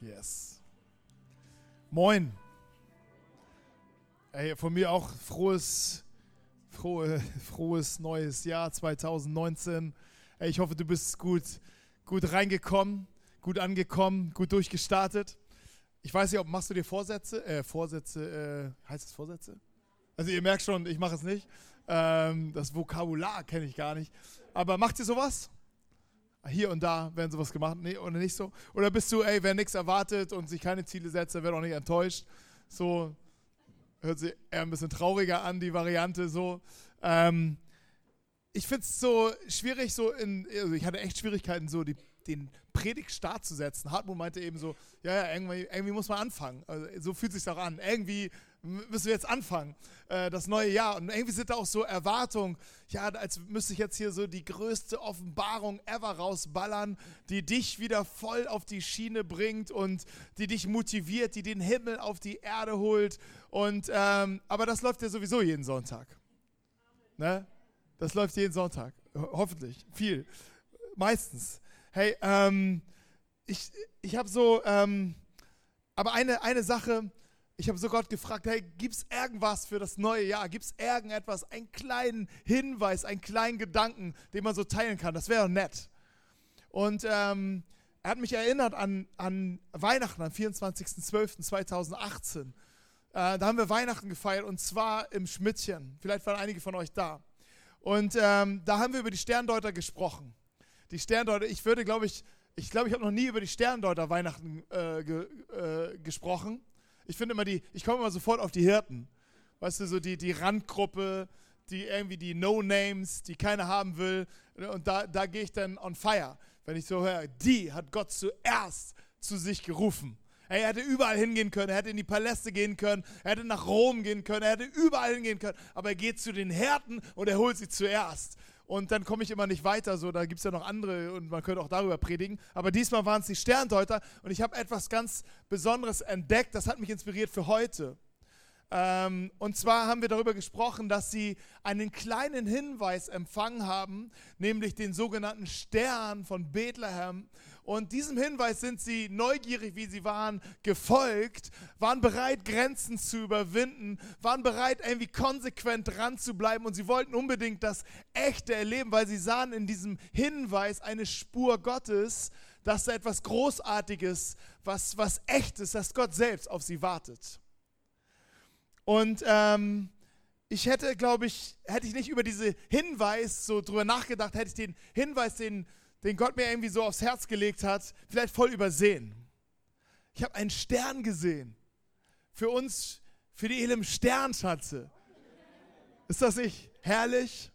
Yes. Moin. Ey, von mir auch frohes, frohe, frohes neues Jahr 2019. Ey, ich hoffe, du bist gut, gut reingekommen, gut angekommen, gut durchgestartet. Ich weiß nicht, ob machst du dir Vorsätze? Äh, Vorsätze, äh, heißt es Vorsätze? Also ihr merkt schon, ich mache es nicht. Ähm, das Vokabular kenne ich gar nicht. Aber macht ihr sowas? Hier und da werden sowas gemacht, nee, oder nicht so? Oder bist du, ey, wer nichts erwartet und sich keine Ziele setzt, der wird auch nicht enttäuscht. So hört sich eher ein bisschen trauriger an, die Variante so. Ähm, ich finde es so schwierig, so in, also ich hatte echt Schwierigkeiten, so die, den Predigtstart zu setzen. Hartmut meinte eben so, ja, ja, irgendwie, irgendwie muss man anfangen. Also, so fühlt sich auch an. Irgendwie müssen wir jetzt anfangen, äh, das neue Jahr. Und irgendwie sind da auch so Erwartungen, ja, als müsste ich jetzt hier so die größte Offenbarung ever rausballern, die dich wieder voll auf die Schiene bringt und die dich motiviert, die den Himmel auf die Erde holt. Und, ähm, aber das läuft ja sowieso jeden Sonntag. Ne? Das läuft jeden Sonntag. Hoffentlich. Viel. Meistens. Hey, ähm, ich, ich habe so, ähm, aber eine, eine Sache, ich habe so Gott gefragt, hey, gibt es irgendwas für das neue Jahr? Gibt es irgendetwas, einen kleinen Hinweis, einen kleinen Gedanken, den man so teilen kann? Das wäre nett. Und ähm, er hat mich erinnert an, an Weihnachten, am 24.12.2018. Äh, da haben wir Weihnachten gefeiert und zwar im Schmidtchen. Vielleicht waren einige von euch da. Und ähm, da haben wir über die Sterndeuter gesprochen. Die Sterndeuter, ich würde, glaube ich, ich glaube, ich habe noch nie über die Sterndeuter Weihnachten äh, ge, äh, gesprochen ich finde immer die, ich komme immer sofort auf die Hirten. Weißt du, so die, die Randgruppe, die irgendwie die No-Names, die keiner haben will. Und da, da gehe ich dann on fire, wenn ich so höre, die hat Gott zuerst zu sich gerufen. Er hätte überall hingehen können, er hätte in die Paläste gehen können, er hätte nach Rom gehen können, er hätte überall hingehen können, aber er geht zu den Härten und er holt sie zuerst und dann komme ich immer nicht weiter. So, da gibt es ja noch andere und man könnte auch darüber predigen. Aber diesmal waren es die Sterndeuter und ich habe etwas ganz Besonderes entdeckt. Das hat mich inspiriert für heute. Ähm, und zwar haben wir darüber gesprochen, dass sie einen kleinen Hinweis empfangen haben, nämlich den sogenannten Stern von Bethlehem. Und diesem Hinweis sind sie neugierig, wie sie waren, gefolgt, waren bereit, Grenzen zu überwinden, waren bereit, irgendwie konsequent dran zu bleiben. Und sie wollten unbedingt das Echte erleben, weil sie sahen in diesem Hinweis eine Spur Gottes, dass da etwas Großartiges, was, was Echtes, dass Gott selbst auf sie wartet. Und ähm, ich hätte, glaube ich, hätte ich nicht über diesen Hinweis so drüber nachgedacht, hätte ich den Hinweis, den, den Gott mir irgendwie so aufs Herz gelegt hat, vielleicht voll übersehen. Ich habe einen Stern gesehen. Für uns, für die Elim Sternschatze. Ist das nicht herrlich?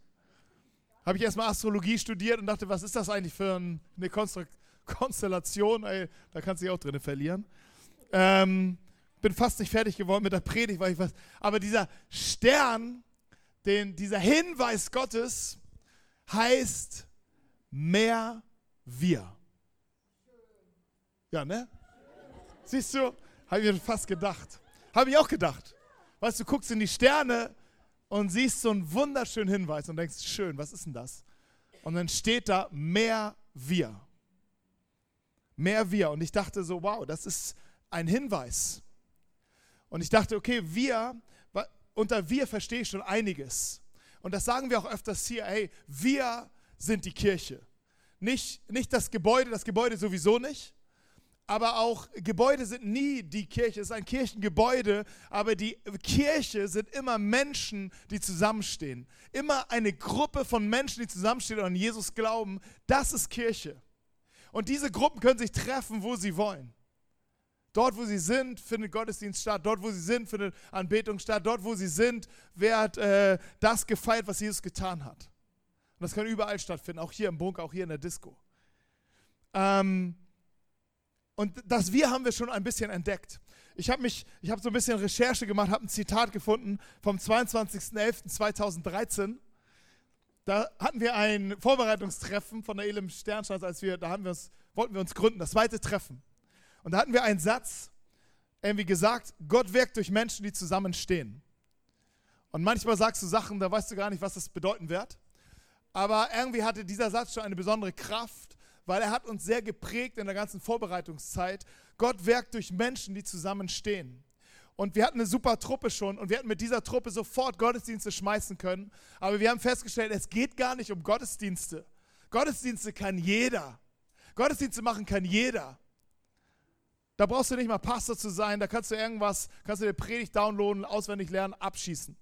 Habe ich erstmal Astrologie studiert und dachte, was ist das eigentlich für eine Konstellation? Ey, da kannst du dich auch drin verlieren. Ähm, bin fast nicht fertig geworden mit der Predigt, weil ich was. Aber dieser Stern, den, dieser Hinweis Gottes heißt mehr wir. Ja, ne? Siehst du? Habe ich mir fast gedacht. Habe ich auch gedacht. Weißt du, guckst in die Sterne und siehst so einen wunderschönen Hinweis und denkst, schön, was ist denn das? Und dann steht da mehr wir. Mehr wir. Und ich dachte so, wow, das ist ein Hinweis. Und ich dachte, okay, wir, unter wir verstehe ich schon einiges. Und das sagen wir auch öfters hier, hey, wir sind die Kirche. Nicht, nicht das Gebäude, das Gebäude sowieso nicht, aber auch Gebäude sind nie die Kirche, es ist ein Kirchengebäude, aber die Kirche sind immer Menschen, die zusammenstehen. Immer eine Gruppe von Menschen, die zusammenstehen und an Jesus glauben, das ist Kirche. Und diese Gruppen können sich treffen, wo sie wollen. Dort, wo sie sind, findet Gottesdienst statt. Dort, wo sie sind, findet Anbetung statt. Dort, wo sie sind, wird äh, das gefeiert, was Jesus getan hat. Und das kann überall stattfinden, auch hier im Bunker, auch hier in der Disco. Ähm, und das Wir haben wir schon ein bisschen entdeckt. Ich habe mich, ich habe so ein bisschen Recherche gemacht, habe ein Zitat gefunden vom 22.11.2013. Da hatten wir ein Vorbereitungstreffen von der Elim Sternstadt, als wir, da haben wir uns, wollten wir uns gründen, das zweite Treffen. Und da hatten wir einen Satz, irgendwie gesagt, Gott wirkt durch Menschen, die zusammenstehen. Und manchmal sagst du Sachen, da weißt du gar nicht, was das bedeuten wird. Aber irgendwie hatte dieser Satz schon eine besondere Kraft, weil er hat uns sehr geprägt in der ganzen Vorbereitungszeit. Gott werkt durch Menschen, die zusammenstehen. Und wir hatten eine super Truppe schon und wir hätten mit dieser Truppe sofort Gottesdienste schmeißen können. Aber wir haben festgestellt, es geht gar nicht um Gottesdienste. Gottesdienste kann jeder. Gottesdienste machen kann jeder. Da brauchst du nicht mal Pastor zu sein, da kannst du irgendwas, kannst du dir Predigt downloaden, auswendig lernen, abschießen.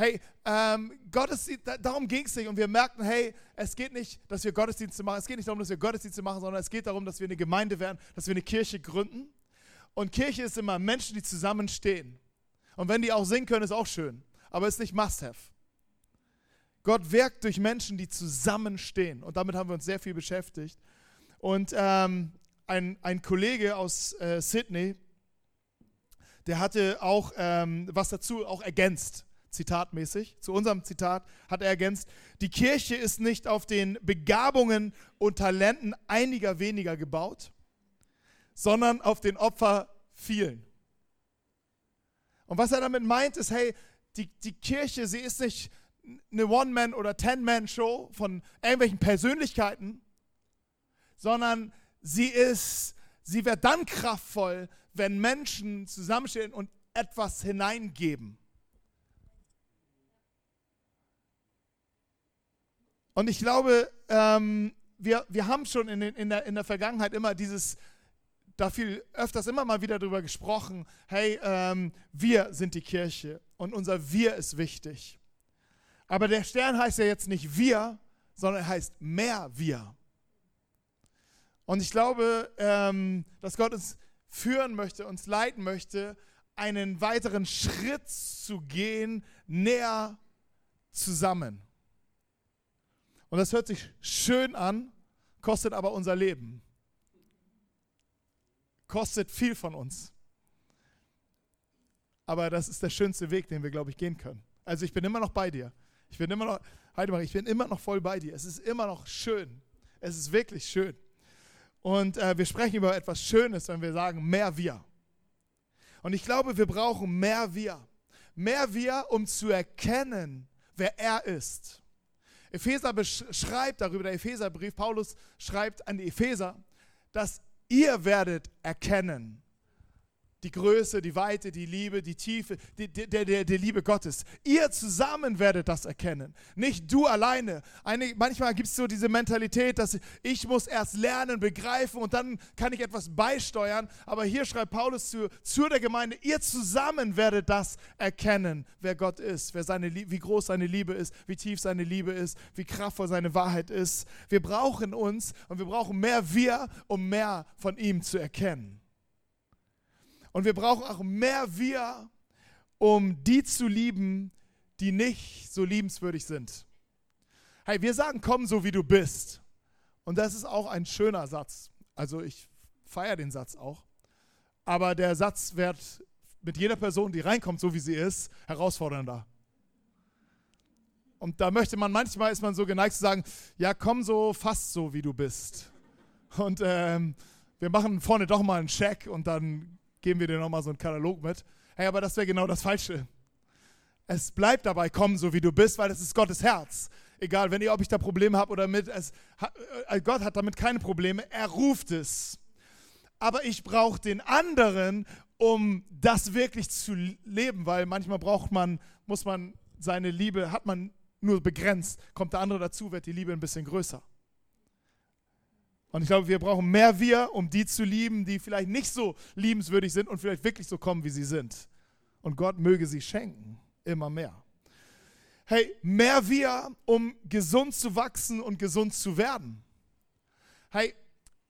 Hey, ähm, Gottesdienst, darum ging es nicht. Und wir merkten, hey, es geht nicht, dass wir Gottesdienste machen. Es geht nicht darum, dass wir Gottesdienste machen, sondern es geht darum, dass wir eine Gemeinde werden, dass wir eine Kirche gründen. Und Kirche ist immer Menschen, die zusammenstehen. Und wenn die auch singen können, ist auch schön. Aber es ist nicht Must-Have. Gott wirkt durch Menschen, die zusammenstehen. Und damit haben wir uns sehr viel beschäftigt. Und ähm, ein, ein Kollege aus äh, Sydney, der hatte auch ähm, was dazu auch ergänzt, zitatmäßig. Zu unserem Zitat hat er ergänzt, die Kirche ist nicht auf den Begabungen und Talenten einiger weniger gebaut, sondern auf den Opfer vielen. Und was er damit meint, ist, hey, die, die Kirche, sie ist nicht eine One-Man- oder Ten-Man-Show von irgendwelchen Persönlichkeiten, sondern sie ist, sie wird dann kraftvoll, wenn Menschen zusammenstehen und etwas hineingeben. Und ich glaube, ähm, wir, wir haben schon in, den, in, der, in der Vergangenheit immer dieses, da viel öfters immer mal wieder darüber gesprochen, hey, ähm, wir sind die Kirche und unser Wir ist wichtig. Aber der Stern heißt ja jetzt nicht wir, sondern er heißt mehr wir. Und ich glaube, ähm, dass Gott uns führen möchte, uns leiten möchte, einen weiteren Schritt zu gehen, näher zusammen. Und das hört sich schön an, kostet aber unser Leben. Kostet viel von uns. Aber das ist der schönste Weg, den wir, glaube ich, gehen können. Also ich bin immer noch bei dir. Ich bin immer noch, Heidemar, ich bin immer noch voll bei dir. Es ist immer noch schön. Es ist wirklich schön. Und äh, wir sprechen über etwas Schönes, wenn wir sagen, mehr wir. Und ich glaube, wir brauchen mehr wir. Mehr wir, um zu erkennen, wer er ist. Epheser schreibt darüber, der Epheserbrief, Paulus schreibt an die Epheser, dass ihr werdet erkennen, die Größe, die Weite, die Liebe, die Tiefe, die, der, der, der Liebe Gottes. Ihr zusammen werdet das erkennen, nicht du alleine. Eine, manchmal gibt es so diese Mentalität, dass ich muss erst lernen, begreifen und dann kann ich etwas beisteuern. Aber hier schreibt Paulus zu, zu der Gemeinde, ihr zusammen werdet das erkennen, wer Gott ist, wer seine, wie groß seine Liebe ist, wie tief seine Liebe ist, wie kraftvoll seine Wahrheit ist. Wir brauchen uns und wir brauchen mehr wir, um mehr von ihm zu erkennen. Und wir brauchen auch mehr wir, um die zu lieben, die nicht so liebenswürdig sind. Hey, wir sagen, komm so wie du bist. Und das ist auch ein schöner Satz. Also ich feiere den Satz auch. Aber der Satz wird mit jeder Person, die reinkommt, so wie sie ist, herausfordernder. Und da möchte man, manchmal ist man so geneigt zu sagen, ja, komm so fast so, wie du bist. Und ähm, wir machen vorne doch mal einen Check und dann geben wir dir nochmal so einen Katalog mit. Hey, aber das wäre genau das Falsche. Es bleibt dabei, komm so wie du bist, weil das ist Gottes Herz. Egal, wenn ihr, ob ich da Probleme habe oder mit, es, äh, Gott hat damit keine Probleme, er ruft es. Aber ich brauche den anderen, um das wirklich zu leben, weil manchmal braucht man, muss man seine Liebe, hat man nur begrenzt, kommt der andere dazu, wird die Liebe ein bisschen größer. Und ich glaube, wir brauchen mehr wir, um die zu lieben, die vielleicht nicht so liebenswürdig sind und vielleicht wirklich so kommen, wie sie sind. Und Gott möge sie schenken, immer mehr. Hey, mehr wir, um gesund zu wachsen und gesund zu werden. Hey,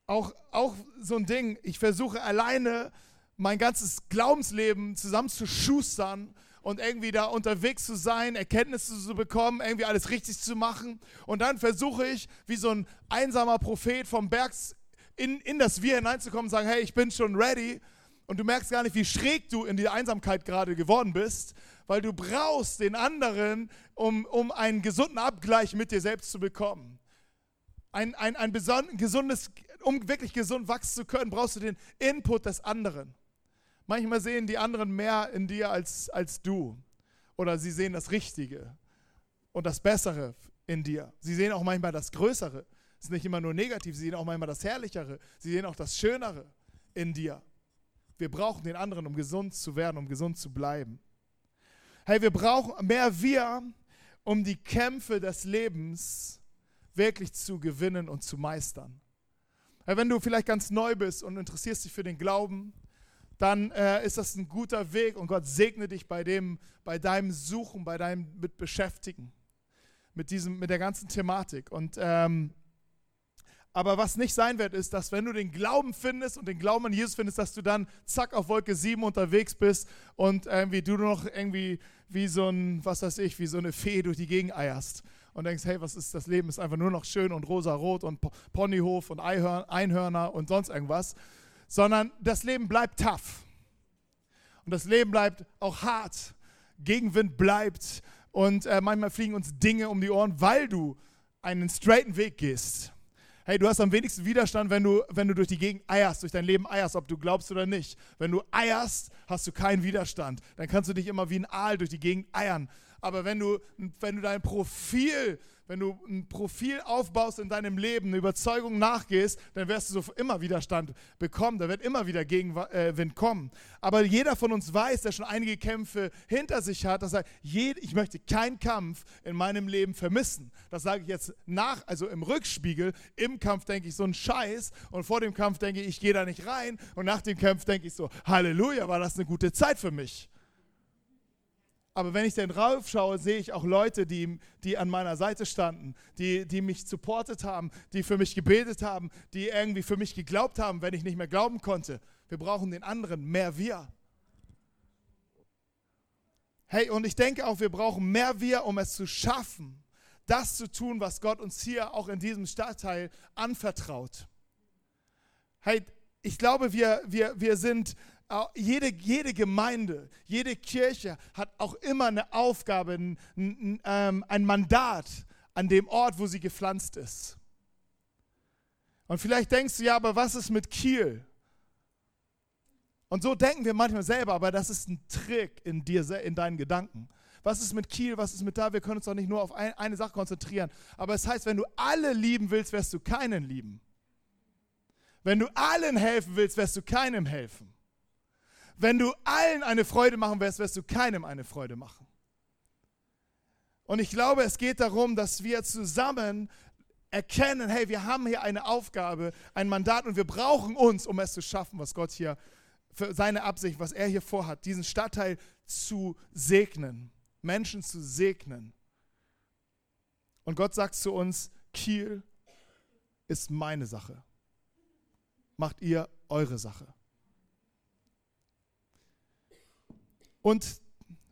auch, auch so ein Ding, ich versuche alleine mein ganzes Glaubensleben zusammenzuschustern und irgendwie da unterwegs zu sein, Erkenntnisse zu bekommen, irgendwie alles richtig zu machen. Und dann versuche ich, wie so ein einsamer Prophet vom Berg in, in das Wir hineinzukommen und sagen, hey, ich bin schon ready. Und du merkst gar nicht, wie schräg du in die Einsamkeit gerade geworden bist, weil du brauchst den anderen, um, um einen gesunden Abgleich mit dir selbst zu bekommen. Ein, ein, ein gesundes, um wirklich gesund wachsen zu können, brauchst du den Input des anderen. Manchmal sehen die anderen mehr in dir als, als du. Oder sie sehen das Richtige und das Bessere in dir. Sie sehen auch manchmal das Größere. ist nicht immer nur negativ, sie sehen auch manchmal das Herrlichere, sie sehen auch das Schönere in dir. Wir brauchen den anderen, um gesund zu werden, um gesund zu bleiben. Hey, wir brauchen mehr wir, um die Kämpfe des Lebens wirklich zu gewinnen und zu meistern. Hey, wenn du vielleicht ganz neu bist und interessierst dich für den Glauben, dann äh, ist das ein guter Weg und Gott segne dich bei, dem, bei deinem Suchen, bei deinem mit Beschäftigen, mit, diesem, mit der ganzen Thematik. Und, ähm, aber was nicht sein wird, ist, dass wenn du den Glauben findest und den Glauben an Jesus findest, dass du dann zack auf Wolke 7 unterwegs bist und irgendwie du noch irgendwie wie so ein, was weiß ich, wie so eine Fee durch die Gegend eierst und denkst, hey, was ist das Leben? Ist einfach nur noch schön und rosa-rot und Ponyhof und Einhörner und sonst irgendwas sondern das Leben bleibt tough. Und das Leben bleibt auch hart. Gegenwind bleibt und äh, manchmal fliegen uns Dinge um die Ohren, weil du einen straighten Weg gehst. Hey, du hast am wenigsten Widerstand, wenn du, wenn du durch die Gegend eierst, durch dein Leben eierst, ob du glaubst oder nicht. Wenn du eierst, hast du keinen Widerstand. Dann kannst du dich immer wie ein Aal durch die Gegend eiern. Aber wenn du, wenn du dein Profil wenn du ein Profil aufbaust in deinem Leben, eine Überzeugung nachgehst, dann wirst du so immer Widerstand bekommen. Da wird immer wieder Gegenwind äh, kommen. Aber jeder von uns weiß, der schon einige Kämpfe hinter sich hat, dass er, ich möchte keinen Kampf in meinem Leben vermissen. Das sage ich jetzt nach, also im Rückspiegel. Im Kampf denke ich so ein Scheiß und vor dem Kampf denke ich, ich gehe da nicht rein. Und nach dem Kampf denke ich so, Halleluja, war das eine gute Zeit für mich. Aber wenn ich dann raufschaue, sehe ich auch Leute, die, die an meiner Seite standen, die, die mich supportet haben, die für mich gebetet haben, die irgendwie für mich geglaubt haben, wenn ich nicht mehr glauben konnte. Wir brauchen den anderen, mehr wir. Hey, und ich denke auch, wir brauchen mehr wir, um es zu schaffen, das zu tun, was Gott uns hier auch in diesem Stadtteil anvertraut. Hey, ich glaube, wir, wir, wir sind jede, jede Gemeinde, jede Kirche hat auch immer eine Aufgabe, ein, ähm, ein Mandat an dem Ort, wo sie gepflanzt ist. Und vielleicht denkst du, ja, aber was ist mit Kiel? Und so denken wir manchmal selber, aber das ist ein Trick in dir, in deinen Gedanken. Was ist mit Kiel, was ist mit da? Wir können uns doch nicht nur auf ein, eine Sache konzentrieren. Aber es heißt, wenn du alle lieben willst, wirst du keinen lieben. Wenn du allen helfen willst, wirst du keinem helfen. Wenn du allen eine Freude machen wirst, wirst du keinem eine Freude machen. Und ich glaube, es geht darum, dass wir zusammen erkennen, hey, wir haben hier eine Aufgabe, ein Mandat und wir brauchen uns, um es zu schaffen, was Gott hier für seine Absicht, was er hier vorhat, diesen Stadtteil zu segnen, Menschen zu segnen. Und Gott sagt zu uns, Kiel ist meine Sache. Macht ihr eure Sache. Und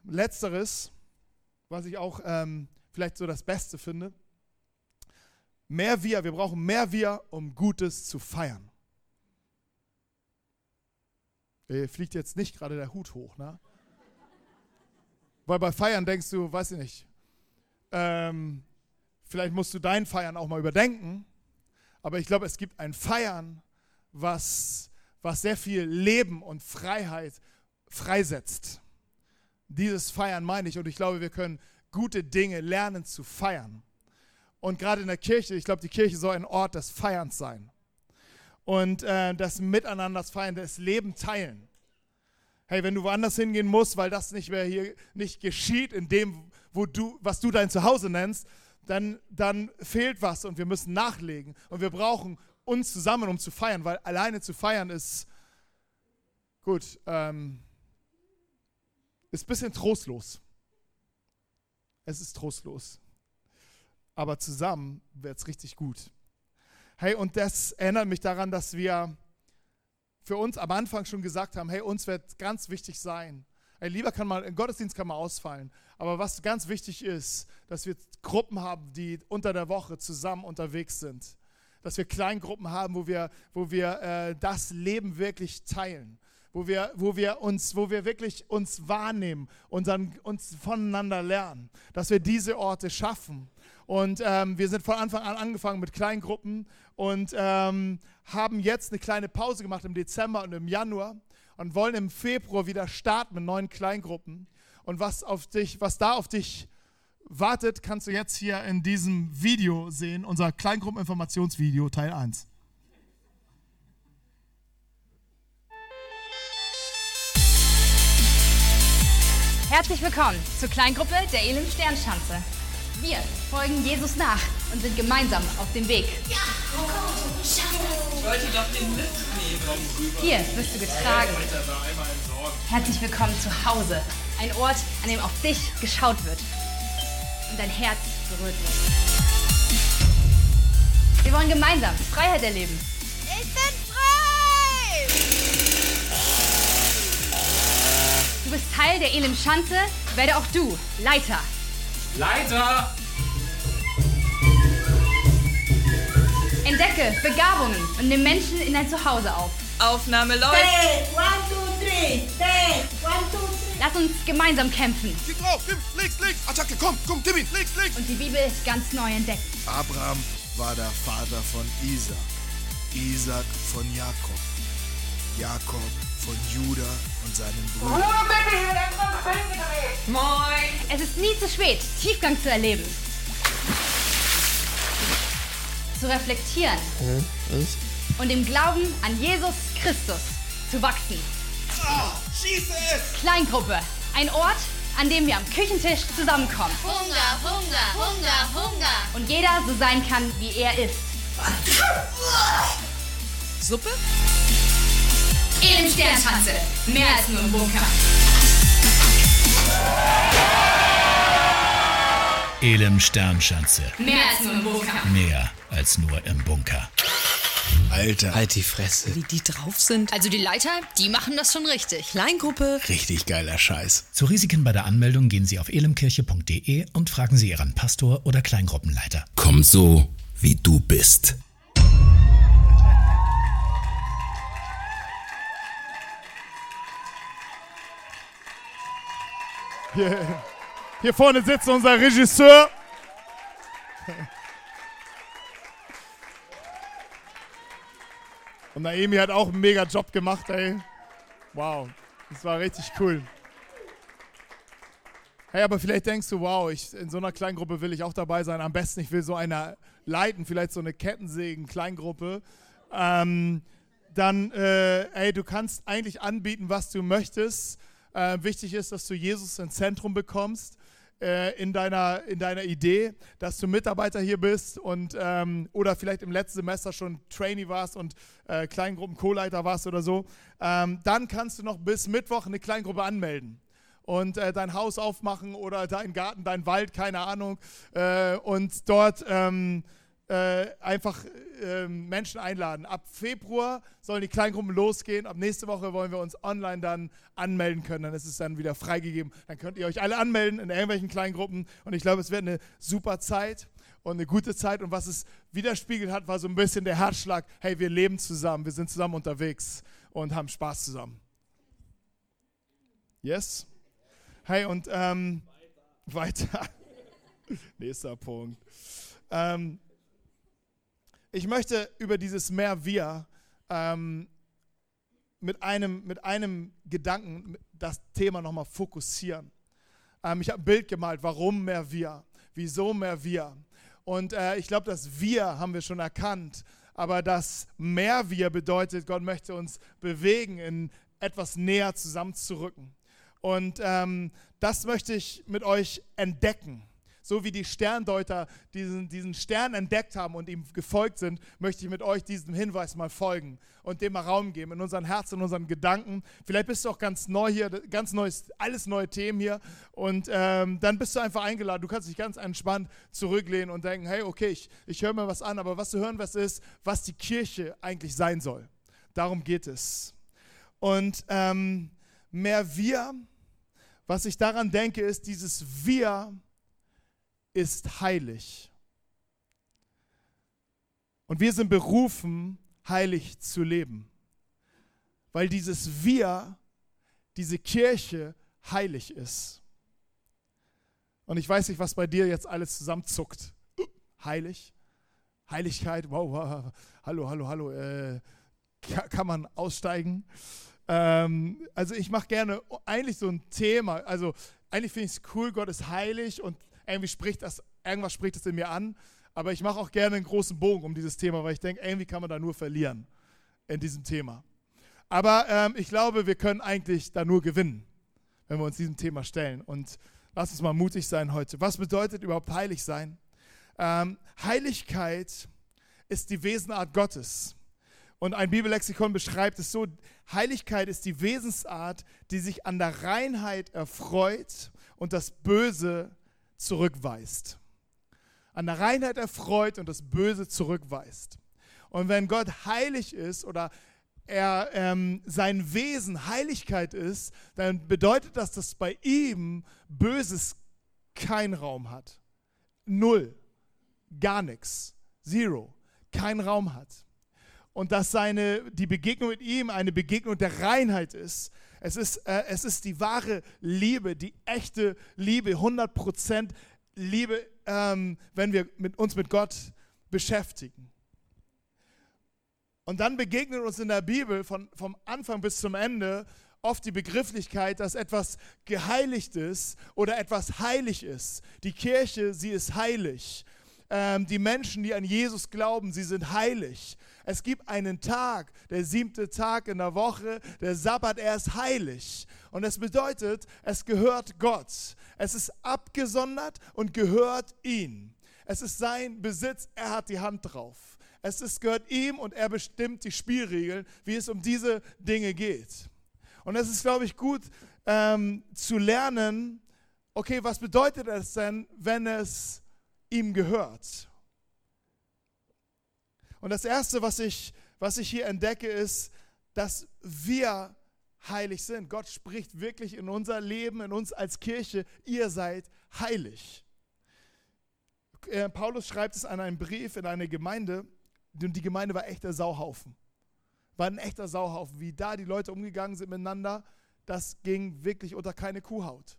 letzteres, was ich auch ähm, vielleicht so das Beste finde, mehr wir, wir brauchen mehr wir, um Gutes zu feiern. Hier fliegt jetzt nicht gerade der Hut hoch, ne? Weil bei Feiern denkst du, weiß ich nicht, ähm, vielleicht musst du dein Feiern auch mal überdenken, aber ich glaube, es gibt ein Feiern, was, was sehr viel Leben und Freiheit freisetzt. Dieses Feiern meine ich und ich glaube, wir können gute Dinge lernen zu feiern. Und gerade in der Kirche, ich glaube, die Kirche soll ein Ort des Feierns sein. Und äh, das Miteinander, Feiern, das Leben teilen. Hey, wenn du woanders hingehen musst, weil das nicht mehr hier nicht geschieht, in dem, wo du, was du dein Zuhause nennst, dann, dann fehlt was und wir müssen nachlegen. Und wir brauchen uns zusammen, um zu feiern, weil alleine zu feiern ist gut. Ähm, ist ein bisschen trostlos. Es ist trostlos. Aber zusammen wird es richtig gut. Hey, und das erinnert mich daran, dass wir für uns am Anfang schon gesagt haben, hey, uns wird ganz wichtig sein. Hey, lieber kann man, ein Gottesdienst kann mal ausfallen. Aber was ganz wichtig ist, dass wir Gruppen haben, die unter der Woche zusammen unterwegs sind. Dass wir Kleingruppen haben, wo wir, wo wir äh, das Leben wirklich teilen wo wir, wo wir, uns, wo wir wirklich uns wahrnehmen dann uns voneinander lernen, dass wir diese Orte schaffen. Und ähm, wir sind von Anfang an angefangen mit Kleingruppen und ähm, haben jetzt eine kleine Pause gemacht im Dezember und im Januar und wollen im Februar wieder starten mit neuen Kleingruppen. Und was auf dich, was da auf dich wartet, kannst du jetzt hier in diesem Video sehen, unser Kleingruppeninformationsvideo Teil 1. Herzlich willkommen zur Kleingruppe der Elim Sternschanze. Wir folgen Jesus nach und sind gemeinsam auf dem Weg. Ich wollte doch den mitnehmen. Hier wirst du getragen. Herzlich willkommen zu Hause. Ein Ort, an dem auf dich geschaut wird und dein Herz berührt wird. Wir wollen gemeinsam Freiheit erleben. Ich bin frei! Du bist Teil der Elim Schanze, werde auch du Leiter. Leiter! Entdecke Begabungen und nimm Menschen in dein Zuhause auf. Aufnahme läuft. Take, one, two, three. Take, one, two, three. Lass uns gemeinsam kämpfen Kick drauf, nimm, links, links, Attacke, komm, komm, gib ihn, links, links. und die Bibel ganz neu entdecken. Abraham war der Vater von Isaac, Isaac von Jakob, Jakob von Judah und seinen Brüdern. Moin! Es ist nie zu spät, Tiefgang zu erleben. Zu reflektieren. Und im Glauben an Jesus Christus zu wachsen. Ah, schieße es! Kleingruppe. Ein Ort, an dem wir am Küchentisch zusammenkommen. Hunger, Hunger, Hunger, Hunger. Und jeder so sein kann, wie er ist. Suppe? Elim Sternschanze. Mehr als nur im Bunker. Elem Sternschanze. Mehr als nur im Bunker. Mehr als nur im Bunker. Alter, Halt die Fresse. Wie die drauf sind. Also die Leiter, die machen das schon richtig. Kleingruppe. richtig geiler Scheiß. Zu Risiken bei der Anmeldung gehen Sie auf elemkirche.de und fragen Sie Ihren Pastor oder Kleingruppenleiter. Komm so, wie du bist. Hier, hier vorne sitzt unser Regisseur. Und Naomi hat auch einen mega Job gemacht, ey. Wow, das war richtig cool. Hey, aber vielleicht denkst du, wow, ich, in so einer Kleingruppe will ich auch dabei sein. Am besten, ich will so eine leiten, vielleicht so eine Kettensägen-Kleingruppe. Ähm, dann, äh, ey, du kannst eigentlich anbieten, was du möchtest. Äh, wichtig ist, dass du Jesus ins Zentrum bekommst äh, in, deiner, in deiner Idee, dass du Mitarbeiter hier bist und ähm, oder vielleicht im letzten Semester schon Trainee warst und äh, Kleingruppen-Co-Leiter warst oder so. Ähm, dann kannst du noch bis Mittwoch eine Kleingruppe anmelden und äh, dein Haus aufmachen oder deinen Garten, deinen Wald, keine Ahnung, äh, und dort ähm, äh, einfach ähm, Menschen einladen. Ab Februar sollen die Kleingruppen losgehen. Ab nächste Woche wollen wir uns online dann anmelden können. Dann ist es dann wieder freigegeben. Dann könnt ihr euch alle anmelden in irgendwelchen Kleingruppen. Und ich glaube, es wird eine super Zeit und eine gute Zeit. Und was es widerspiegelt hat, war so ein bisschen der Herzschlag. Hey, wir leben zusammen, wir sind zusammen unterwegs und haben Spaß zusammen. Yes? Hey, und ähm, weiter. Nächster Punkt. Ähm, ich möchte über dieses Mehr Wir ähm, mit, einem, mit einem Gedanken das Thema nochmal fokussieren. Ähm, ich habe ein Bild gemalt, warum mehr Wir, wieso mehr Wir. Und äh, ich glaube, das Wir haben wir schon erkannt, aber das Mehr Wir bedeutet, Gott möchte uns bewegen, in etwas näher zusammenzurücken. Und ähm, das möchte ich mit euch entdecken. So wie die Sterndeuter diesen, diesen Stern entdeckt haben und ihm gefolgt sind, möchte ich mit euch diesem Hinweis mal folgen und dem mal Raum geben in unseren Herzen, in unseren Gedanken. Vielleicht bist du auch ganz neu hier, ganz neues, alles neue Themen hier. Und ähm, dann bist du einfach eingeladen. Du kannst dich ganz entspannt zurücklehnen und denken, hey, okay, ich, ich höre mir was an, aber was du hören wirst, ist, was die Kirche eigentlich sein soll. Darum geht es. Und ähm, mehr wir, was ich daran denke, ist, dieses Wir ist heilig. Und wir sind berufen, heilig zu leben. Weil dieses Wir, diese Kirche heilig ist. Und ich weiß nicht, was bei dir jetzt alles zusammenzuckt. Heilig? Heiligkeit? Wow, wow. hallo, hallo, hallo. Äh, kann man aussteigen? Ähm, also ich mache gerne eigentlich so ein Thema. Also eigentlich finde ich es cool, Gott ist heilig und irgendwie spricht das, irgendwas spricht das in mir an. Aber ich mache auch gerne einen großen Bogen um dieses Thema, weil ich denke, irgendwie kann man da nur verlieren in diesem Thema. Aber ähm, ich glaube, wir können eigentlich da nur gewinnen, wenn wir uns diesem Thema stellen. Und lass uns mal mutig sein heute. Was bedeutet überhaupt heilig sein? Ähm, Heiligkeit ist die Wesenart Gottes. Und ein Bibellexikon beschreibt es so, Heiligkeit ist die Wesensart, die sich an der Reinheit erfreut und das Böse zurückweist. An der Reinheit erfreut und das Böse zurückweist. Und wenn Gott heilig ist oder er ähm, sein Wesen Heiligkeit ist, dann bedeutet das, dass bei ihm Böses keinen Raum hat. Null. Gar nichts. Zero. Kein Raum hat. Und dass seine, die Begegnung mit ihm eine Begegnung der Reinheit ist. Es ist, äh, es ist die wahre Liebe, die echte Liebe, 100% Liebe, ähm, wenn wir mit uns mit Gott beschäftigen. Und dann begegnet uns in der Bibel von, vom Anfang bis zum Ende oft die Begrifflichkeit, dass etwas geheiligt ist oder etwas heilig ist. Die Kirche, sie ist heilig. Ähm, die Menschen, die an Jesus glauben, sie sind heilig. Es gibt einen Tag, der siebte Tag in der Woche, der Sabbat, er ist heilig. Und es bedeutet, es gehört Gott. Es ist abgesondert und gehört ihm. Es ist sein Besitz, er hat die Hand drauf. Es ist, gehört ihm und er bestimmt die Spielregeln, wie es um diese Dinge geht. Und es ist, glaube ich, gut ähm, zu lernen, okay, was bedeutet es denn, wenn es ihm gehört? Und das Erste, was ich, was ich hier entdecke, ist, dass wir heilig sind. Gott spricht wirklich in unser Leben, in uns als Kirche, ihr seid heilig. Äh, Paulus schreibt es an einen Brief in eine Gemeinde und die Gemeinde war echter Sauhaufen. War ein echter Sauhaufen. Wie da die Leute umgegangen sind miteinander, das ging wirklich unter keine Kuhhaut.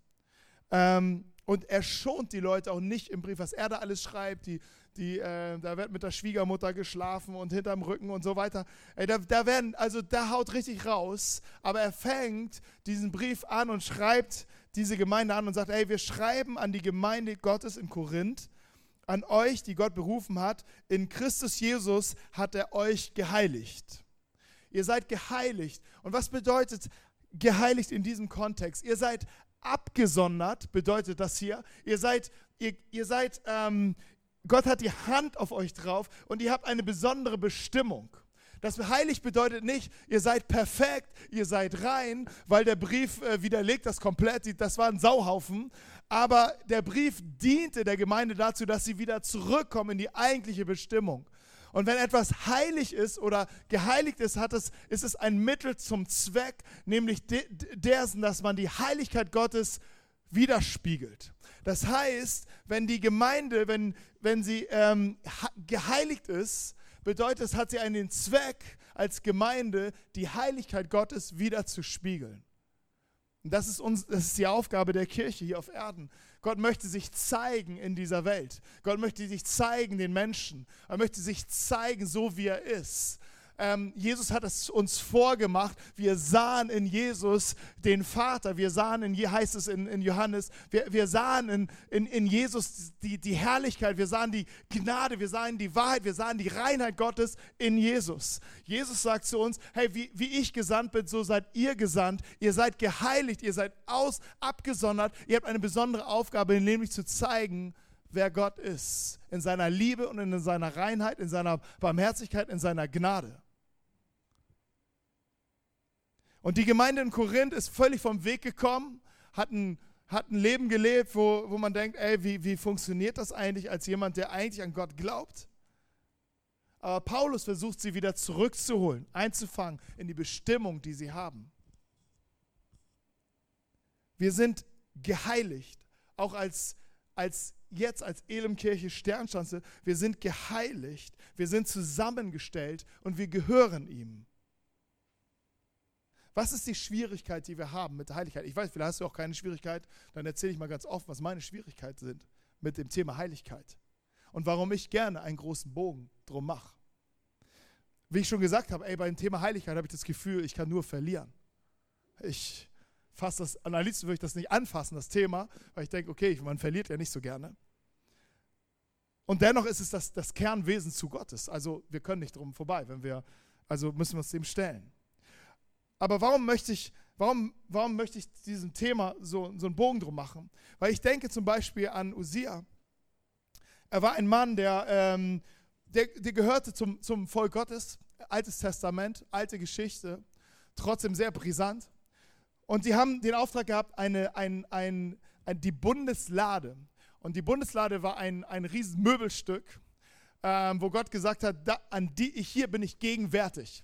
Ähm, und er schont die Leute auch nicht im Brief, was er da alles schreibt. Die, die, äh, da wird mit der Schwiegermutter geschlafen und hinterm Rücken und so weiter. Ey, da, da werden, also da haut richtig raus. Aber er fängt diesen Brief an und schreibt diese Gemeinde an und sagt, ey, wir schreiben an die Gemeinde Gottes in Korinth an euch, die Gott berufen hat. In Christus Jesus hat er euch geheiligt. Ihr seid geheiligt. Und was bedeutet geheiligt in diesem Kontext? Ihr seid abgesondert, bedeutet das hier. Ihr seid, ihr, ihr seid, ähm, Gott hat die Hand auf euch drauf und ihr habt eine besondere Bestimmung. Das heilig bedeutet nicht, ihr seid perfekt, ihr seid rein, weil der Brief äh, widerlegt das komplett, das war ein Sauhaufen. Aber der Brief diente der Gemeinde dazu, dass sie wieder zurückkommen in die eigentliche Bestimmung. Und wenn etwas heilig ist oder geheiligt ist, hat es, ist es ein Mittel zum Zweck, nämlich de, dessen, dass man die Heiligkeit Gottes widerspiegelt. Das heißt, wenn die Gemeinde, wenn, wenn sie ähm, geheiligt ist, bedeutet es, hat sie einen Zweck als Gemeinde, die Heiligkeit Gottes wieder zu spiegeln. Und das ist, uns, das ist die Aufgabe der Kirche hier auf Erden. Gott möchte sich zeigen in dieser Welt. Gott möchte sich zeigen den Menschen. Er möchte sich zeigen, so wie er ist ähm, Jesus hat es uns vorgemacht. Wir sahen in Jesus den Vater. Wir sahen in, heißt es in, in Johannes, wir, wir sahen in, in, in Jesus die, die Herrlichkeit. Wir sahen die Gnade. Wir sahen die Wahrheit. Wir sahen die Reinheit Gottes in Jesus. Jesus sagt zu uns, hey, wie, wie ich gesandt bin, so seid ihr gesandt. Ihr seid geheiligt. Ihr seid aus, abgesondert. Ihr habt eine besondere Aufgabe, nämlich zu zeigen, wer Gott ist. In seiner Liebe und in seiner Reinheit, in seiner Barmherzigkeit, in seiner Gnade. Und die Gemeinde in Korinth ist völlig vom Weg gekommen, hat ein, hat ein Leben gelebt, wo, wo man denkt, ey, wie, wie funktioniert das eigentlich als jemand, der eigentlich an Gott glaubt? Aber Paulus versucht sie wieder zurückzuholen, einzufangen in die Bestimmung, die sie haben. Wir sind geheiligt, auch als, als jetzt als Elimkirche Sternschanze, wir sind geheiligt, wir sind zusammengestellt und wir gehören ihm. Was ist die Schwierigkeit, die wir haben mit der Heiligkeit? Ich weiß, vielleicht hast du auch keine Schwierigkeit, dann erzähle ich mal ganz oft, was meine Schwierigkeiten sind mit dem Thema Heiligkeit und warum ich gerne einen großen Bogen drum mache. Wie ich schon gesagt habe, ey, beim Thema Heiligkeit habe ich das Gefühl, ich kann nur verlieren. Ich fasse das, am liebsten würde ich das nicht anfassen, das Thema, weil ich denke, okay, man verliert ja nicht so gerne. Und dennoch ist es das, das Kernwesen zu Gottes. Also wir können nicht drum vorbei, wenn wir, also müssen wir uns dem stellen. Aber warum möchte ich, warum, warum möchte ich diesem Thema so, so einen Bogen drum machen? Weil ich denke zum Beispiel an Usia. Er war ein Mann, der, ähm, der, der gehörte zum, zum Volk Gottes, Altes Testament, alte Geschichte, trotzdem sehr brisant. Und sie haben den Auftrag gehabt, eine, ein, ein, ein, die Bundeslade, und die Bundeslade war ein, ein riesen ähm, wo Gott gesagt hat, da, an die hier bin ich gegenwärtig.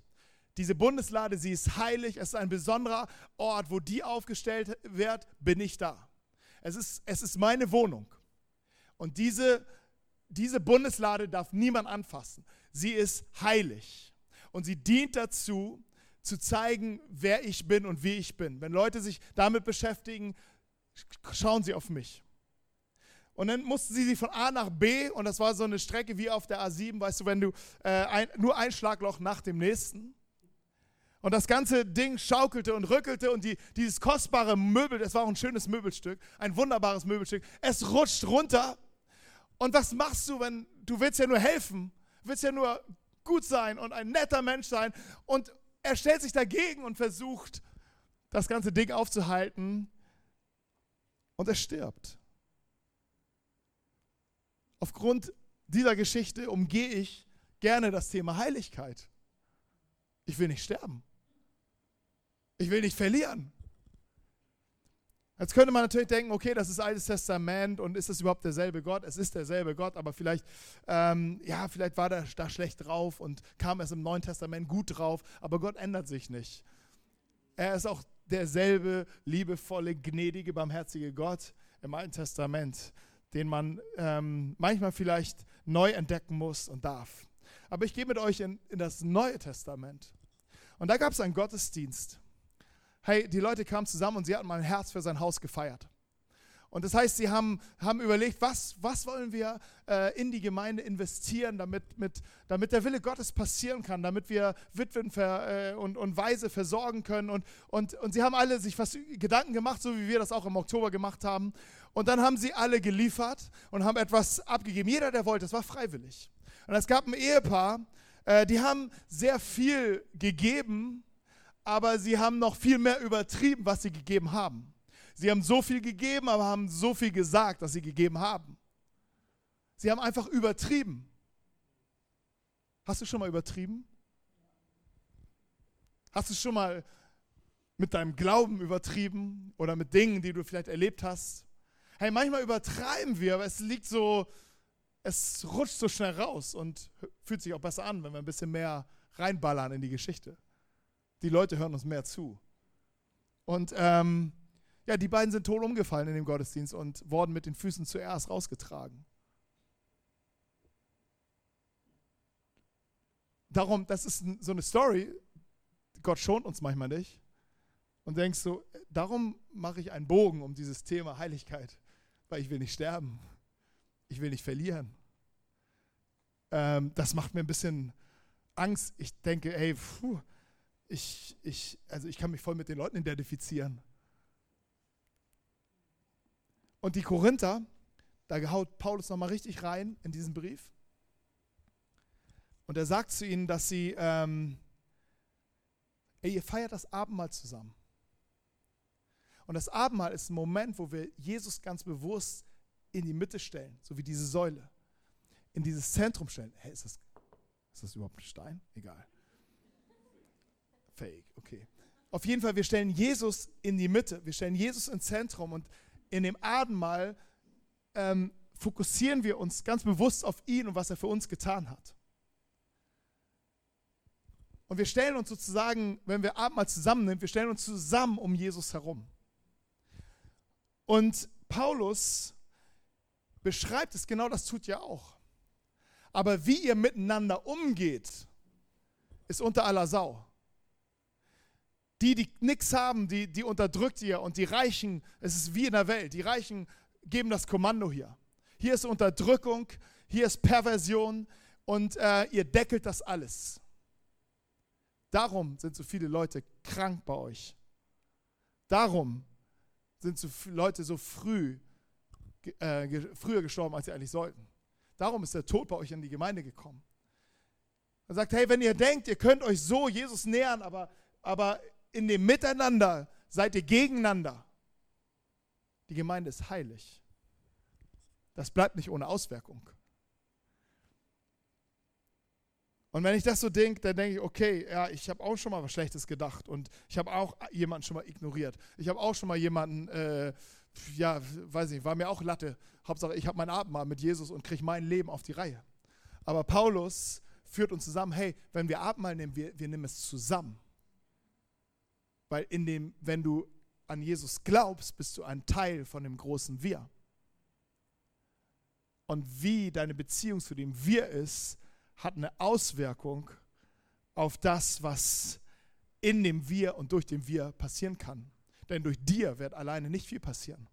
Diese Bundeslade, sie ist heilig, es ist ein besonderer Ort, wo die aufgestellt wird, bin ich da. Es ist, es ist meine Wohnung. Und diese, diese Bundeslade darf niemand anfassen. Sie ist heilig. Und sie dient dazu, zu zeigen, wer ich bin und wie ich bin. Wenn Leute sich damit beschäftigen, schauen sie auf mich. Und dann mussten sie sie von A nach B und das war so eine Strecke wie auf der A7, weißt du, wenn du äh, ein, nur ein Schlagloch nach dem nächsten. Und das ganze Ding schaukelte und rückelte und die, dieses kostbare Möbel, das war auch ein schönes Möbelstück, ein wunderbares Möbelstück, es rutscht runter. Und was machst du, wenn du willst ja nur helfen, willst ja nur gut sein und ein netter Mensch sein und er stellt sich dagegen und versucht, das ganze Ding aufzuhalten und er stirbt. Aufgrund dieser Geschichte umgehe ich gerne das Thema Heiligkeit. Ich will nicht sterben. Ich will nicht verlieren. Jetzt könnte man natürlich denken, okay, das ist Altes Testament und ist das überhaupt derselbe Gott? Es ist derselbe Gott, aber vielleicht, ähm, ja, vielleicht war er da schlecht drauf und kam es im Neuen Testament gut drauf, aber Gott ändert sich nicht. Er ist auch derselbe liebevolle, gnädige, barmherzige Gott im Alten Testament den man ähm, manchmal vielleicht neu entdecken muss und darf. Aber ich gehe mit euch in, in das Neue Testament. Und da gab es einen Gottesdienst. Hey, die Leute kamen zusammen und sie hatten mal ein Herz für sein Haus gefeiert. Und das heißt, sie haben, haben überlegt, was, was wollen wir äh, in die Gemeinde investieren, damit, mit, damit der Wille Gottes passieren kann, damit wir Witwen ver, äh, und, und Weise versorgen können. Und, und, und sie haben alle sich was Gedanken gemacht, so wie wir das auch im Oktober gemacht haben. Und dann haben sie alle geliefert und haben etwas abgegeben. Jeder, der wollte, das war freiwillig. Und es gab ein Ehepaar, äh, die haben sehr viel gegeben, aber sie haben noch viel mehr übertrieben, was sie gegeben haben. Sie haben so viel gegeben, aber haben so viel gesagt, dass sie gegeben haben. Sie haben einfach übertrieben. Hast du schon mal übertrieben? Hast du schon mal mit deinem Glauben übertrieben oder mit Dingen, die du vielleicht erlebt hast? Hey, manchmal übertreiben wir, aber es liegt so, es rutscht so schnell raus und fühlt sich auch besser an, wenn wir ein bisschen mehr reinballern in die Geschichte. Die Leute hören uns mehr zu. Und ähm, ja, die beiden sind tot umgefallen in dem Gottesdienst und wurden mit den Füßen zuerst rausgetragen. Darum, das ist so eine Story. Gott schont uns manchmal nicht. Und denkst so, darum mache ich einen Bogen um dieses Thema Heiligkeit, weil ich will nicht sterben. Ich will nicht verlieren. Ähm, das macht mir ein bisschen Angst. Ich denke, ey, puh, ich, ich, also ich kann mich voll mit den Leuten identifizieren. Und die Korinther, da haut Paulus nochmal richtig rein in diesen Brief. Und er sagt zu ihnen, dass sie, ähm, ey, ihr feiert das Abendmahl zusammen. Und das Abendmahl ist ein Moment, wo wir Jesus ganz bewusst in die Mitte stellen, so wie diese Säule. In dieses Zentrum stellen. Hä, ist das, ist das überhaupt ein Stein? Egal. Fake, okay. Auf jeden Fall, wir stellen Jesus in die Mitte. Wir stellen Jesus ins Zentrum. Und in dem Abendmahl ähm, fokussieren wir uns ganz bewusst auf ihn und was er für uns getan hat. Und wir stellen uns sozusagen, wenn wir Abendmahl zusammennehmen, wir stellen uns zusammen um Jesus herum. Und Paulus beschreibt es, genau das tut ja auch. Aber wie ihr miteinander umgeht, ist unter aller Sau. Die, die nichts haben, die, die unterdrückt ihr und die Reichen, es ist wie in der Welt, die Reichen geben das Kommando hier. Hier ist Unterdrückung, hier ist Perversion und äh, ihr deckelt das alles. Darum sind so viele Leute krank bei euch. Darum sind so Leute so früh, äh, früher gestorben, als sie eigentlich sollten. Darum ist der Tod bei euch in die Gemeinde gekommen. Er sagt, hey, wenn ihr denkt, ihr könnt euch so Jesus nähern, aber, aber in dem Miteinander seid ihr gegeneinander. Die Gemeinde ist heilig. Das bleibt nicht ohne Auswirkung. Und wenn ich das so denke, dann denke ich, okay, ja, ich habe auch schon mal was Schlechtes gedacht und ich habe auch jemanden schon mal ignoriert. Ich habe auch schon mal jemanden, äh, ja, weiß nicht, war mir auch Latte. Hauptsache, ich habe mein Abendmahl mit Jesus und kriege mein Leben auf die Reihe. Aber Paulus führt uns zusammen, hey, wenn wir Abendmahl nehmen, wir, wir nehmen es zusammen. Weil in dem, wenn du an Jesus glaubst, bist du ein Teil von dem großen Wir. Und wie deine Beziehung zu dem Wir ist, hat eine Auswirkung auf das, was in dem Wir und durch den Wir passieren kann. Denn durch dir wird alleine nicht viel passieren.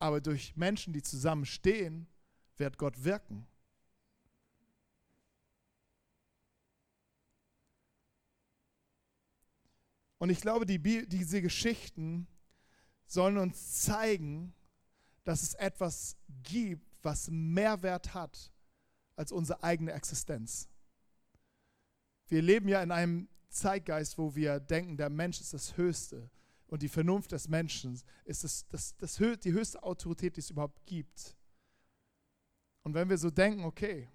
Aber durch Menschen, die zusammen stehen, wird Gott wirken. Und ich glaube, die, diese Geschichten sollen uns zeigen, dass es etwas gibt, was Mehrwert hat als unsere eigene Existenz. Wir leben ja in einem Zeitgeist, wo wir denken, der Mensch ist das Höchste und die Vernunft des Menschen ist das, das, das, die höchste Autorität, die es überhaupt gibt. Und wenn wir so denken, okay,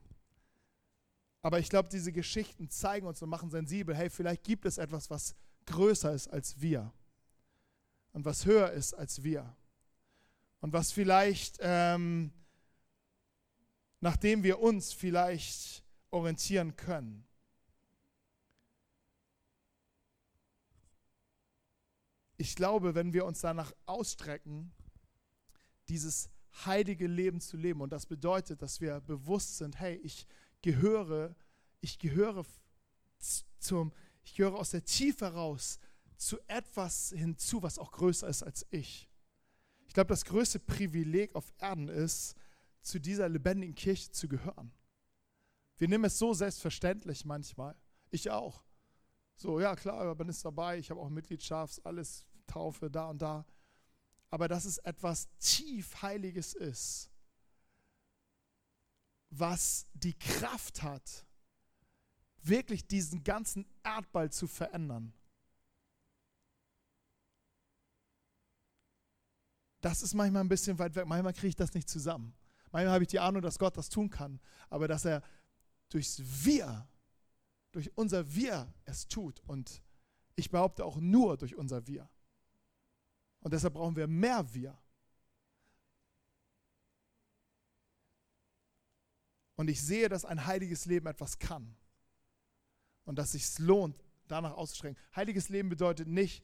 aber ich glaube, diese Geschichten zeigen uns und machen sensibel, hey, vielleicht gibt es etwas, was größer ist als wir und was höher ist als wir und was vielleicht ähm, nachdem wir uns vielleicht orientieren können. Ich glaube, wenn wir uns danach ausstrecken, dieses heilige Leben zu leben, und das bedeutet, dass wir bewusst sind, hey, ich gehöre, ich gehöre zum, ich gehöre aus der Tiefe heraus zu etwas hinzu, was auch größer ist als ich. Ich glaube, das größte Privileg auf Erden ist, zu dieser lebendigen Kirche zu gehören. Wir nehmen es so selbstverständlich manchmal. Ich auch. So, ja klar, man ist dabei, ich habe auch Mitgliedschaft, alles Taufe da und da. Aber dass es etwas tief Heiliges ist, was die Kraft hat, wirklich diesen ganzen Erdball zu verändern. Das ist manchmal ein bisschen weit weg, manchmal kriege ich das nicht zusammen. Manchmal habe ich die Ahnung, dass Gott das tun kann, aber dass er durchs Wir, durch unser Wir es tut. Und ich behaupte auch nur durch unser Wir. Und deshalb brauchen wir mehr Wir. Und ich sehe, dass ein heiliges Leben etwas kann. Und dass es sich lohnt, danach auszustrecken. Heiliges Leben bedeutet nicht,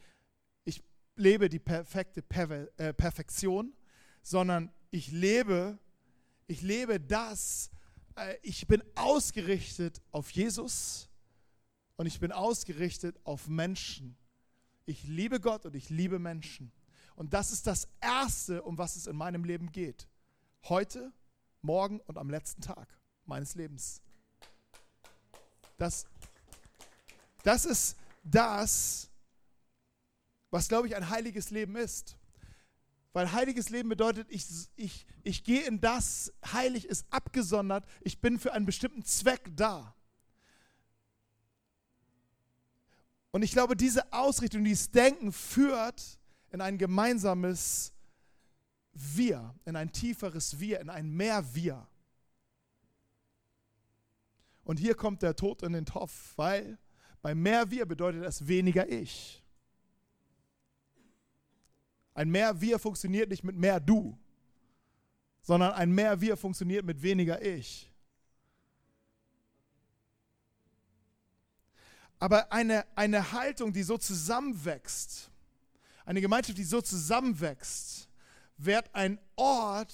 ich lebe die perfekte äh, Perfektion, sondern ich lebe ich lebe das, äh, ich bin ausgerichtet auf Jesus und ich bin ausgerichtet auf Menschen. Ich liebe Gott und ich liebe Menschen. Und das ist das Erste, um was es in meinem Leben geht. Heute, morgen und am letzten Tag meines Lebens. Das, das ist das, was, glaube ich, ein heiliges Leben ist. Weil heiliges Leben bedeutet, ich, ich, ich gehe in das, heilig ist abgesondert, ich bin für einen bestimmten Zweck da. Und ich glaube, diese Ausrichtung, dieses Denken führt in ein gemeinsames Wir, in ein tieferes Wir, in ein mehr Wir. Und hier kommt der Tod in den Topf, weil bei mehr Wir bedeutet das weniger Ich. Ein mehr Wir funktioniert nicht mit mehr Du, sondern ein mehr Wir funktioniert mit weniger Ich. Aber eine, eine Haltung, die so zusammenwächst, eine Gemeinschaft, die so zusammenwächst, wird ein Ort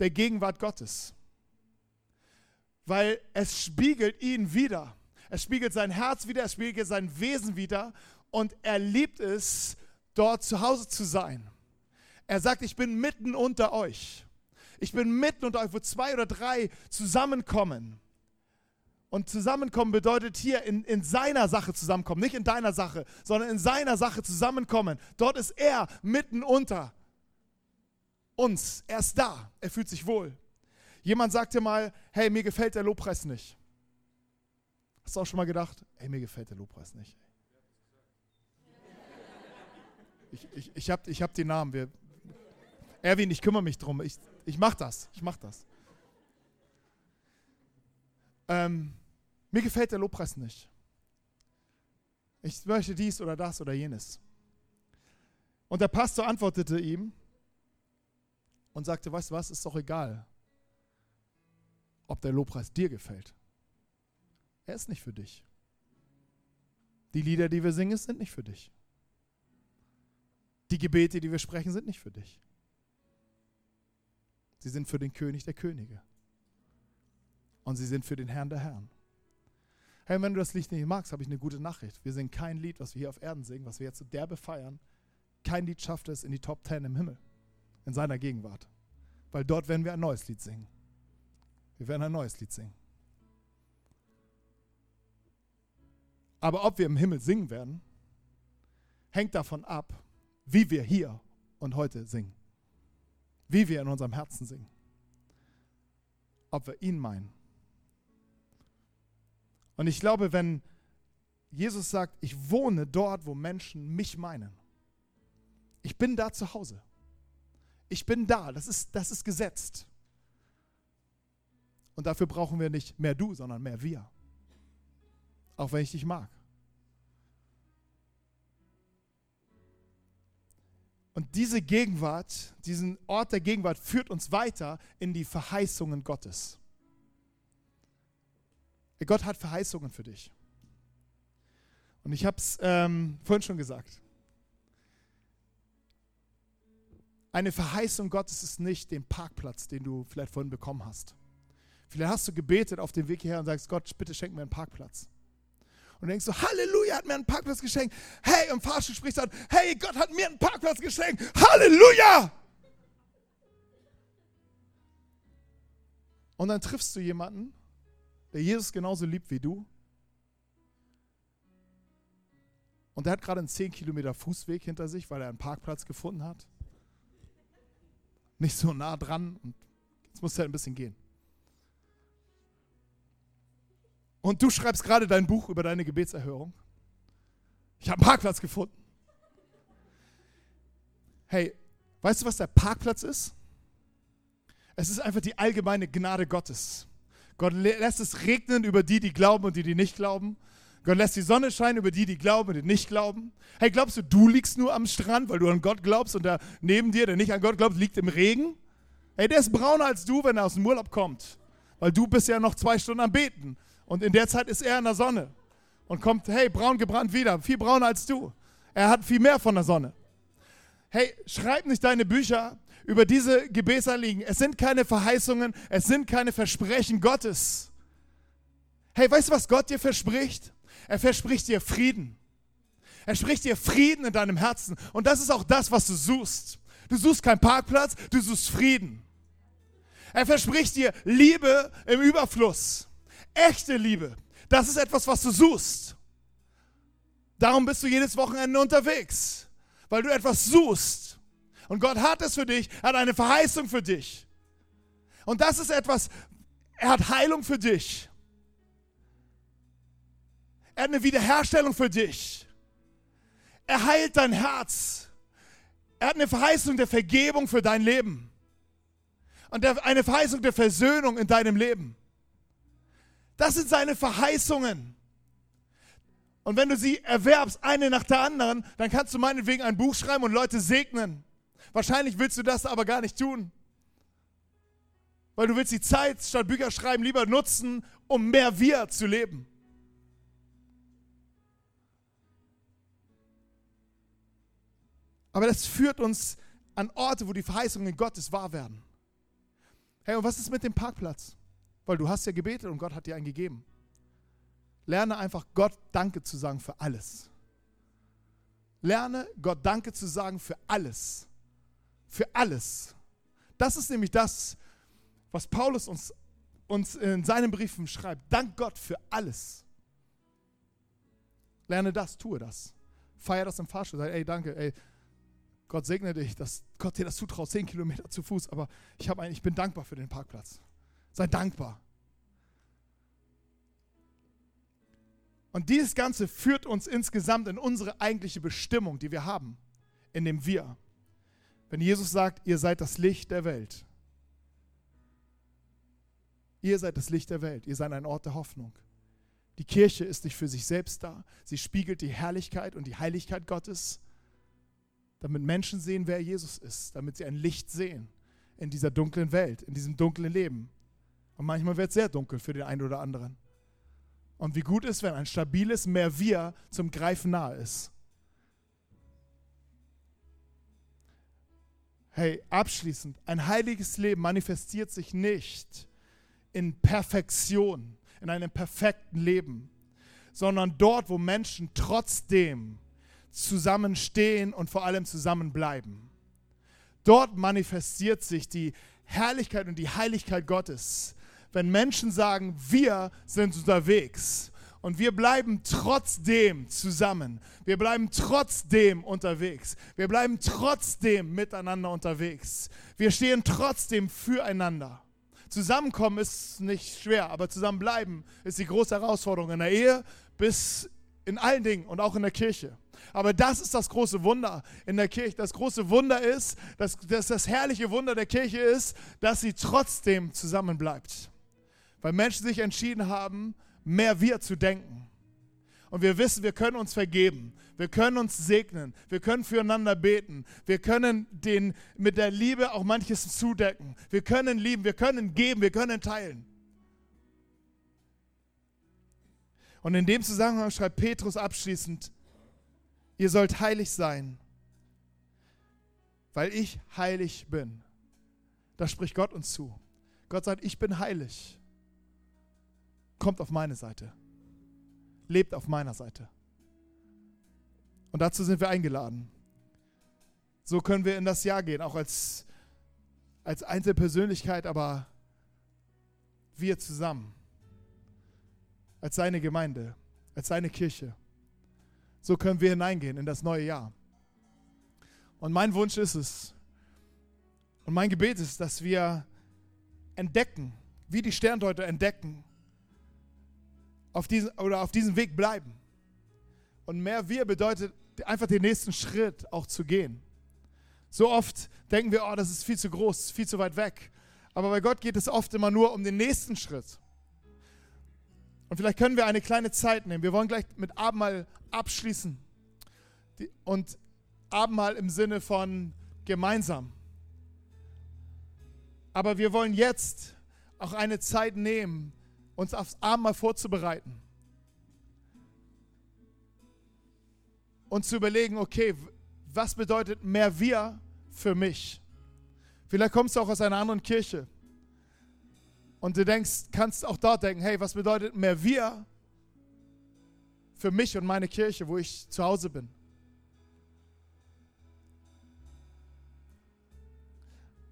der Gegenwart Gottes. Weil es spiegelt ihn wieder. Es spiegelt sein Herz wieder, es spiegelt sein Wesen wieder und er liebt es, dort zu Hause zu sein. Er sagt, ich bin mitten unter euch. Ich bin mitten unter euch, wo zwei oder drei zusammenkommen. Und zusammenkommen bedeutet hier in, in seiner Sache zusammenkommen, nicht in deiner Sache, sondern in seiner Sache zusammenkommen. Dort ist er mitten unter uns. Er ist da. Er fühlt sich wohl. Jemand sagte mal, hey, mir gefällt der Lobpreis nicht. Hast du auch schon mal gedacht, hey, mir gefällt der Lobpreis nicht. Ich, ich, ich habe ich hab den Namen. Wir, Erwin, ich kümmere mich drum. Ich, ich mache das. Ich mache das. Ähm, mir gefällt der Lobpreis nicht. Ich möchte dies oder das oder jenes. Und der Pastor antwortete ihm und sagte, weißt du was, ist doch egal, ob der Lobpreis dir gefällt. Er ist nicht für dich. Die Lieder, die wir singen, sind nicht für dich. Die Gebete, die wir sprechen, sind nicht für dich. Sie sind für den König der Könige. Und sie sind für den Herrn der Herren. Hey, wenn du das Lied nicht magst, habe ich eine gute Nachricht. Wir singen kein Lied, was wir hier auf Erden singen, was wir jetzt so derbe feiern. Kein Lied schafft es in die Top Ten im Himmel, in seiner Gegenwart. Weil dort werden wir ein neues Lied singen. Wir werden ein neues Lied singen. Aber ob wir im Himmel singen werden, hängt davon ab, wie wir hier und heute singen. Wie wir in unserem Herzen singen. Ob wir ihn meinen. Und ich glaube, wenn Jesus sagt, ich wohne dort, wo Menschen mich meinen. Ich bin da zu Hause. Ich bin da. Das ist, das ist gesetzt. Und dafür brauchen wir nicht mehr du, sondern mehr wir. Auch wenn ich dich mag. Und diese Gegenwart, diesen Ort der Gegenwart führt uns weiter in die Verheißungen Gottes. Gott hat Verheißungen für dich. Und ich habe es ähm, vorhin schon gesagt. Eine Verheißung Gottes ist nicht den Parkplatz, den du vielleicht vorhin bekommen hast. Vielleicht hast du gebetet auf dem Weg hierher und sagst, Gott, bitte schenk mir einen Parkplatz. Und denkst so, Halleluja, hat mir einen Parkplatz geschenkt. Hey, im Fahrstuhl sprichst du hey, Gott hat mir einen Parkplatz geschenkt. Halleluja! Und dann triffst du jemanden, der Jesus genauso liebt wie du. Und der hat gerade einen 10 Kilometer Fußweg hinter sich, weil er einen Parkplatz gefunden hat. Nicht so nah dran und jetzt muss er ein bisschen gehen. Und du schreibst gerade dein Buch über deine Gebetserhörung. Ich habe einen Parkplatz gefunden. Hey, weißt du, was der Parkplatz ist? Es ist einfach die allgemeine Gnade Gottes. Gott lässt es regnen über die, die glauben und die, die nicht glauben. Gott lässt die Sonne scheinen über die, die glauben und die nicht glauben. Hey, glaubst du, du liegst nur am Strand, weil du an Gott glaubst und der neben dir, der nicht an Gott glaubt, liegt im Regen? Hey, der ist brauner als du, wenn er aus dem Urlaub kommt. Weil du bist ja noch zwei Stunden am Beten. Und in der Zeit ist er in der Sonne. Und kommt, hey, braun gebrannt wieder. Viel brauner als du. Er hat viel mehr von der Sonne. Hey, schreib nicht deine Bücher über diese Gebetsanliegen. Es sind keine Verheißungen, es sind keine Versprechen Gottes. Hey, weißt du, was Gott dir verspricht? Er verspricht dir Frieden. Er spricht dir Frieden in deinem Herzen. Und das ist auch das, was du suchst. Du suchst keinen Parkplatz, du suchst Frieden. Er verspricht dir Liebe im Überfluss. Echte Liebe. Das ist etwas, was du suchst. Darum bist du jedes Wochenende unterwegs, weil du etwas suchst. Und Gott hat es für dich, hat eine Verheißung für dich. Und das ist etwas, er hat Heilung für dich. Er hat eine Wiederherstellung für dich. Er heilt dein Herz. Er hat eine Verheißung der Vergebung für dein Leben. Und eine Verheißung der Versöhnung in deinem Leben. Das sind seine Verheißungen. Und wenn du sie erwerbst, eine nach der anderen, dann kannst du meinetwegen ein Buch schreiben und Leute segnen. Wahrscheinlich willst du das aber gar nicht tun. Weil du willst die Zeit statt Bücher schreiben lieber nutzen, um mehr wir zu leben. Aber das führt uns an Orte, wo die Verheißungen Gottes wahr werden. Hey, und was ist mit dem Parkplatz? Weil du hast ja gebetet und Gott hat dir einen gegeben. Lerne einfach Gott Danke zu sagen für alles. Lerne Gott Danke zu sagen für alles. Für alles. Das ist nämlich das, was Paulus uns uns in seinen Briefen schreibt, dank Gott für alles. Lerne das, tue das. Feier das im Fahrstuhl. Sag, ey, danke, ey, Gott segne dich, dass Gott dir das zutraut, zehn Kilometer zu Fuß, aber ich, ein, ich bin dankbar für den Parkplatz. Sei dankbar. Und dieses Ganze führt uns insgesamt in unsere eigentliche Bestimmung, die wir haben, in dem Wir. Wenn Jesus sagt, ihr seid das Licht der Welt. Ihr seid das Licht der Welt. Ihr seid ein Ort der Hoffnung. Die Kirche ist nicht für sich selbst da. Sie spiegelt die Herrlichkeit und die Heiligkeit Gottes damit Menschen sehen, wer Jesus ist, damit sie ein Licht sehen in dieser dunklen Welt, in diesem dunklen Leben. Und manchmal wird es sehr dunkel für den einen oder anderen. Und wie gut ist, wenn ein stabiles Mehr Wir zum Greifen nahe ist. Hey, abschließend, ein heiliges Leben manifestiert sich nicht in Perfektion, in einem perfekten Leben, sondern dort, wo Menschen trotzdem zusammenstehen und vor allem zusammenbleiben. Dort manifestiert sich die Herrlichkeit und die Heiligkeit Gottes, wenn Menschen sagen, wir sind unterwegs und wir bleiben trotzdem zusammen. Wir bleiben trotzdem unterwegs. Wir bleiben trotzdem miteinander unterwegs. Wir stehen trotzdem füreinander. Zusammenkommen ist nicht schwer, aber zusammenbleiben ist die große Herausforderung in der Ehe bis in allen Dingen und auch in der Kirche. Aber das ist das große Wunder in der Kirche. Das große Wunder ist, dass, dass das herrliche Wunder der Kirche ist, dass sie trotzdem zusammenbleibt. Weil Menschen sich entschieden haben, mehr wir zu denken. Und wir wissen, wir können uns vergeben. Wir können uns segnen. Wir können füreinander beten. Wir können den, mit der Liebe auch manches zudecken. Wir können lieben. Wir können geben. Wir können teilen. Und in dem Zusammenhang schreibt Petrus abschließend, Ihr sollt heilig sein, weil ich heilig bin. Da spricht Gott uns zu. Gott sagt, ich bin heilig. Kommt auf meine Seite. Lebt auf meiner Seite. Und dazu sind wir eingeladen. So können wir in das Jahr gehen, auch als, als Einzelpersönlichkeit, aber wir zusammen. Als seine Gemeinde, als seine Kirche so können wir hineingehen in das neue Jahr. Und mein Wunsch ist es, und mein Gebet ist, dass wir entdecken, wie die Sterndeuter entdecken, auf diesen, oder auf diesem Weg bleiben. Und mehr wir bedeutet einfach den nächsten Schritt auch zu gehen. So oft denken wir, oh, das ist viel zu groß, viel zu weit weg. Aber bei Gott geht es oft immer nur um den nächsten Schritt. Und vielleicht können wir eine kleine Zeit nehmen. Wir wollen gleich mit Abendmahl abschließen. und Abendmahl im Sinne von gemeinsam. Aber wir wollen jetzt auch eine Zeit nehmen, uns aufs Abendmahl vorzubereiten. Und zu überlegen, okay, was bedeutet mehr wir für mich? Vielleicht kommst du auch aus einer anderen Kirche. Und du denkst, kannst auch dort denken, hey, was bedeutet mehr wir für mich und meine Kirche, wo ich zu Hause bin?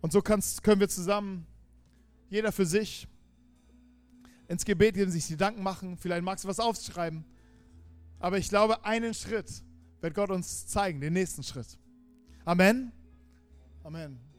Und so kannst, können wir zusammen, jeder für sich, ins Gebet gehen, sich Gedanken machen. Vielleicht magst du was aufschreiben. Aber ich glaube, einen Schritt wird Gott uns zeigen, den nächsten Schritt. Amen. Amen.